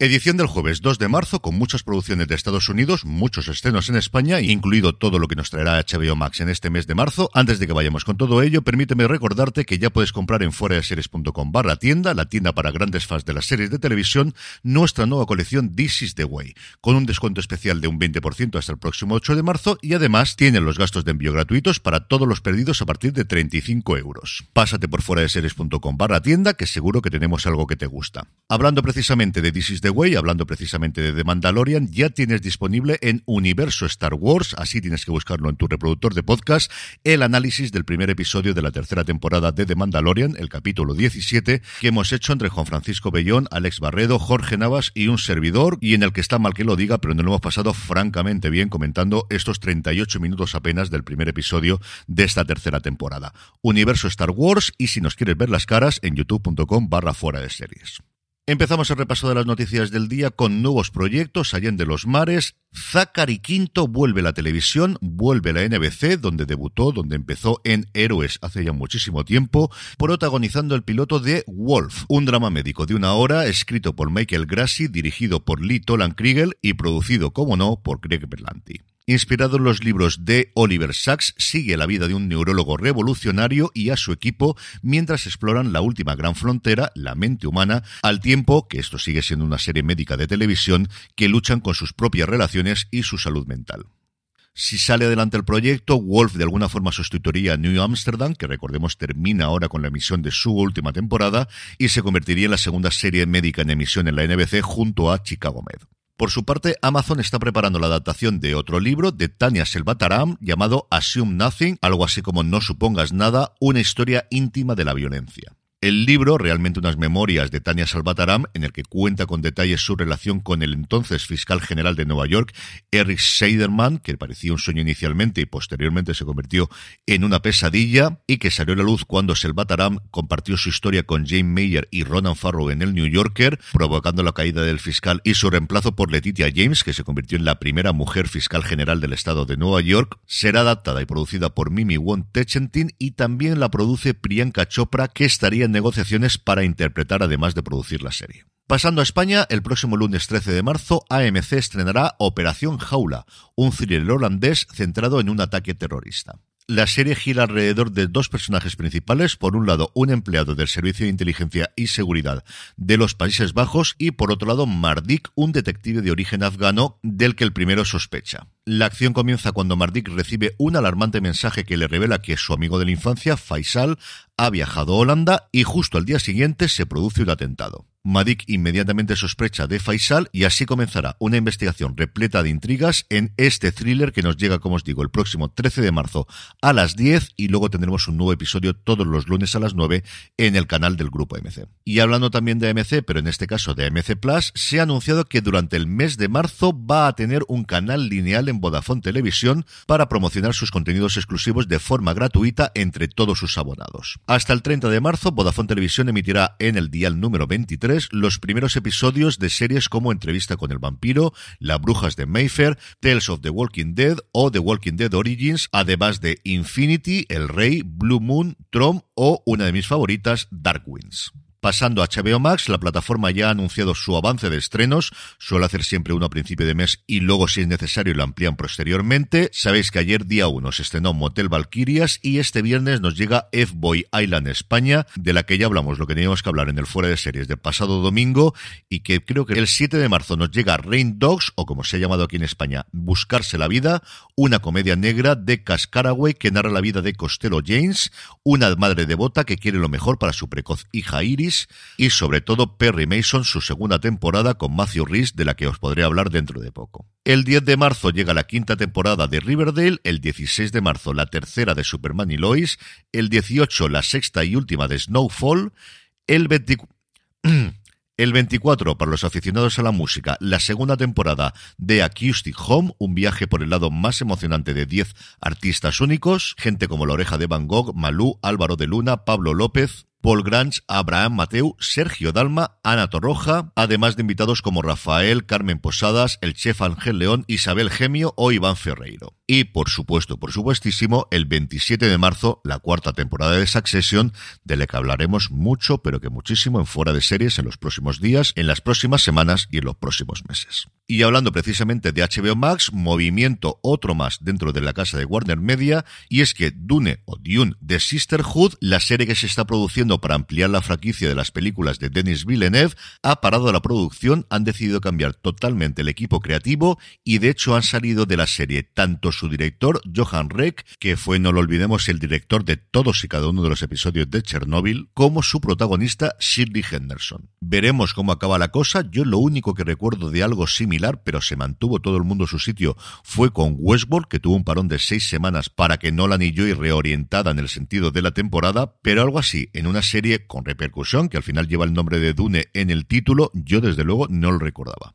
Edición del jueves 2 de marzo con muchas producciones de Estados Unidos, muchos estrenos en España, incluido todo lo que nos traerá HBO Max en este mes de marzo. Antes de que vayamos con todo ello, permíteme recordarte que ya puedes comprar en fueradeseries.com barra tienda, la tienda para grandes fans de las series de televisión, nuestra nueva colección This is the Way, con un descuento especial de un 20% hasta el próximo 8 de marzo y además tienen los gastos de envío gratuitos para todos los perdidos a partir de 35 euros. Pásate por series.com barra tienda que seguro que tenemos algo que te gusta. Hablando precisamente de This is the Way, hablando precisamente de The Mandalorian, ya tienes disponible en Universo Star Wars, así tienes que buscarlo en tu reproductor de podcast, el análisis del primer episodio de la tercera temporada de The Mandalorian, el capítulo 17, que hemos hecho entre Juan Francisco Bellón, Alex Barredo, Jorge Navas y un servidor, y en el que está mal que lo diga, pero nos lo hemos pasado francamente bien comentando estos 38 minutos apenas del primer episodio de esta tercera temporada. Universo Star Wars y si nos quieres ver las caras en youtube.com barra fuera de series. Empezamos el repaso de las noticias del día con nuevos proyectos de los Mares. Zachary Quinto vuelve a la televisión, vuelve a la NBC, donde debutó, donde empezó en Héroes hace ya muchísimo tiempo, protagonizando el piloto de Wolf, un drama médico de una hora escrito por Michael Grassi, dirigido por Lee Tolan Kriegel y producido, como no, por Greg Berlanti. Inspirado en los libros de Oliver Sacks, sigue la vida de un neurólogo revolucionario y a su equipo mientras exploran la última gran frontera, la mente humana, al tiempo que esto sigue siendo una serie médica de televisión que luchan con sus propias relaciones y su salud mental. Si sale adelante el proyecto, Wolf de alguna forma sustituiría a New Amsterdam, que recordemos termina ahora con la emisión de su última temporada, y se convertiría en la segunda serie médica en emisión en la NBC junto a Chicago Med. Por su parte, Amazon está preparando la adaptación de otro libro de Tania Selvataram llamado Assume Nothing, algo así como No supongas nada, una historia íntima de la violencia. El libro, realmente unas memorias de Tania Salvataram, en el que cuenta con detalles su relación con el entonces fiscal general de Nueva York, Eric Seiderman, que parecía un sueño inicialmente y posteriormente se convirtió en una pesadilla, y que salió a la luz cuando Salvataram compartió su historia con Jane Mayer y Ronan Farrow en el New Yorker, provocando la caída del fiscal y su reemplazo por Letitia James, que se convirtió en la primera mujer fiscal general del estado de Nueva York, será adaptada y producida por Mimi Won Techentin y también la produce Priyanka Chopra, que estaría en negociaciones para interpretar además de producir la serie. Pasando a España, el próximo lunes 13 de marzo, AMC estrenará Operación Jaula, un thriller holandés centrado en un ataque terrorista. La serie gira alrededor de dos personajes principales, por un lado un empleado del Servicio de Inteligencia y Seguridad de los Países Bajos y por otro lado Mardik, un detective de origen afgano del que el primero sospecha. La acción comienza cuando Mardik recibe un alarmante mensaje que le revela que su amigo de la infancia, Faisal, ha viajado a Holanda y justo al día siguiente se produce un atentado. Madik inmediatamente sospecha de Faisal y así comenzará una investigación repleta de intrigas en este thriller que nos llega, como os digo, el próximo 13 de marzo a las 10 y luego tendremos un nuevo episodio todos los lunes a las 9 en el canal del grupo MC. Y hablando también de MC, pero en este caso de MC Plus, se ha anunciado que durante el mes de marzo va a tener un canal lineal en Vodafone Televisión para promocionar sus contenidos exclusivos de forma gratuita entre todos sus abonados. Hasta el 30 de marzo, Vodafone Televisión emitirá en el dial número 23 los primeros episodios de series como Entrevista con el vampiro, La brujas de Mayfair, Tales of the Walking Dead o The Walking Dead Origins, además de Infinity, El Rey, Blue Moon, Trom o una de mis favoritas, Dark Winds. Pasando a HBO Max, la plataforma ya ha anunciado su avance de estrenos, suele hacer siempre uno a principio de mes y luego si es necesario lo amplían posteriormente. Sabéis que ayer día 1 se estrenó Motel Valkyrias y este viernes nos llega F-Boy Island España, de la que ya hablamos lo que teníamos que hablar en el fuera de series del pasado domingo y que creo que el 7 de marzo nos llega Rain Dogs o como se ha llamado aquí en España, Buscarse la vida, una comedia negra de Cascaraway que narra la vida de Costello James, una madre devota que quiere lo mejor para su precoz hija Iris y sobre todo Perry Mason, su segunda temporada con Matthew Rhys, de la que os podré hablar dentro de poco. El 10 de marzo llega la quinta temporada de Riverdale, el 16 de marzo la tercera de Superman y Lois, el 18 la sexta y última de Snowfall, el 24... El 24, para los aficionados a la música, la segunda temporada de Acoustic Home, un viaje por el lado más emocionante de 10 artistas únicos, gente como La Oreja de Van Gogh, Malú, Álvaro de Luna, Pablo López, Paul Grange, Abraham Mateu, Sergio Dalma, Ana Torroja, además de invitados como Rafael, Carmen Posadas, el chef Ángel León, Isabel Gemio o Iván Ferreiro. Y por supuesto, por supuestísimo, el 27 de marzo, la cuarta temporada de Succession, de la que hablaremos mucho, pero que muchísimo en fuera de series en los próximos días, en las próximas semanas y en los próximos meses. Y hablando precisamente de HBO Max, movimiento otro más dentro de la casa de Warner Media, y es que Dune o Dune de Sisterhood, la serie que se está produciendo para ampliar la franquicia de las películas de Denis Villeneuve, ha parado la producción, han decidido cambiar totalmente el equipo creativo y de hecho han salido de la serie tanto su director, Johan Reck, que fue, no lo olvidemos, el director de todos y cada uno de los episodios de Chernobyl, como su protagonista, Shirley Henderson. Veremos cómo acaba la cosa. Yo lo único que recuerdo de algo similar, pero se mantuvo todo el mundo en su sitio, fue con Westworld, que tuvo un parón de seis semanas para que Nolan y Joy reorientada en el sentido de la temporada, pero algo así, en una serie con repercusión, que al final lleva el nombre de Dune en el título, yo desde luego no lo recordaba.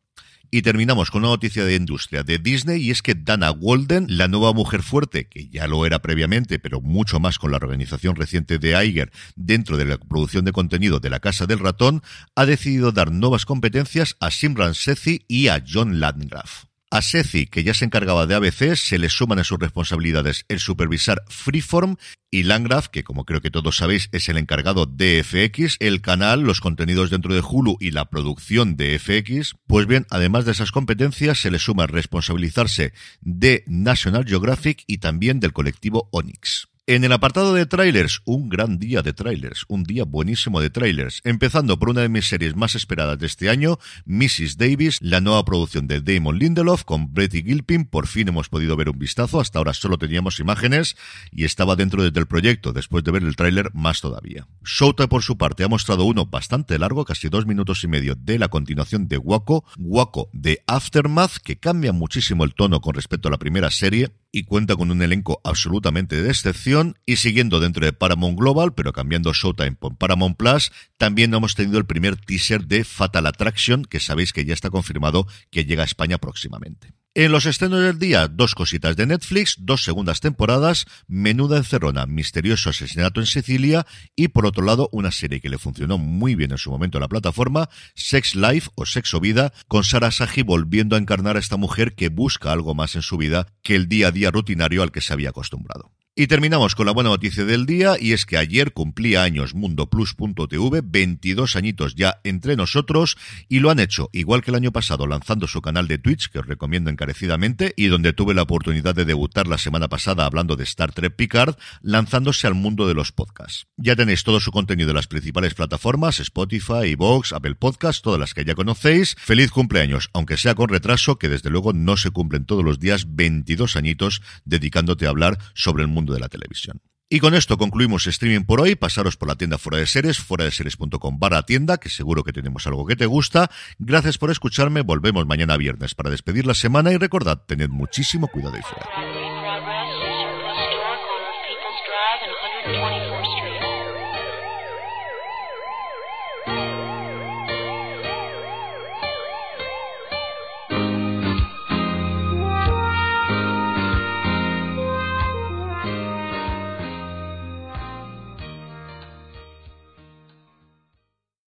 Y terminamos con una noticia de industria de Disney y es que Dana Walden, la nueva mujer fuerte, que ya lo era previamente, pero mucho más con la organización reciente de Iger dentro de la producción de contenido de la Casa del Ratón, ha decidido dar nuevas competencias a Simran Sethi y a John Landgraf. A Sethi, que ya se encargaba de ABC, se le suman a sus responsabilidades el supervisar Freeform y Landgraf, que como creo que todos sabéis es el encargado de FX, el canal, los contenidos dentro de Hulu y la producción de FX. Pues bien, además de esas competencias, se le suma responsabilizarse de National Geographic y también del colectivo Onyx. En el apartado de trailers, un gran día de trailers, un día buenísimo de trailers, empezando por una de mis series más esperadas de este año, Mrs. Davis, la nueva producción de Damon Lindelof con Betty Gilpin, por fin hemos podido ver un vistazo, hasta ahora solo teníamos imágenes y estaba dentro del proyecto, después de ver el tráiler más todavía. Showtime por su parte ha mostrado uno bastante largo, casi dos minutos y medio, de la continuación de Waco, Waco de Aftermath, que cambia muchísimo el tono con respecto a la primera serie, y cuenta con un elenco absolutamente de excepción y siguiendo dentro de Paramount Global, pero cambiando Showtime por Paramount Plus, también hemos tenido el primer teaser de Fatal Attraction, que sabéis que ya está confirmado que llega a España próximamente. En los estrenos del día, dos cositas de Netflix, dos segundas temporadas, Menuda encerrona, misterioso asesinato en Sicilia y por otro lado una serie que le funcionó muy bien en su momento a la plataforma, Sex Life o Sexo Vida, con Sarah Saji volviendo a encarnar a esta mujer que busca algo más en su vida que el día a día rutinario al que se había acostumbrado. Y terminamos con la buena noticia del día, y es que ayer cumplía años MundoPlus.tv, 22 añitos ya entre nosotros, y lo han hecho, igual que el año pasado, lanzando su canal de Twitch, que os recomiendo encarecidamente, y donde tuve la oportunidad de debutar la semana pasada hablando de Star Trek Picard, lanzándose al mundo de los podcasts. Ya tenéis todo su contenido en las principales plataformas, Spotify, Vox, Apple Podcasts, todas las que ya conocéis. Feliz cumpleaños, aunque sea con retraso, que desde luego no se cumplen todos los días 22 añitos dedicándote a hablar sobre el de la televisión. Y con esto concluimos streaming por hoy. Pasaros por la tienda fuera de series, fuera de series.com barra tienda, que seguro que tenemos algo que te gusta. Gracias por escucharme. Volvemos mañana viernes para despedir la semana y recordad, tened muchísimo cuidado y fuera.